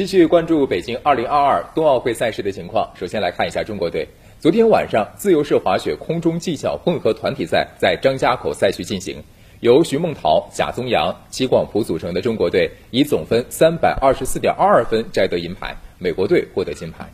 继续关注北京二零二二冬奥会赛事的情况。首先来看一下中国队。昨天晚上，自由式滑雪空中技巧混合团体赛在张家口赛区进行，由徐梦桃、贾宗洋、齐广普组成的中国队以总分三百二十四点二二分摘得银牌，美国队获得金牌。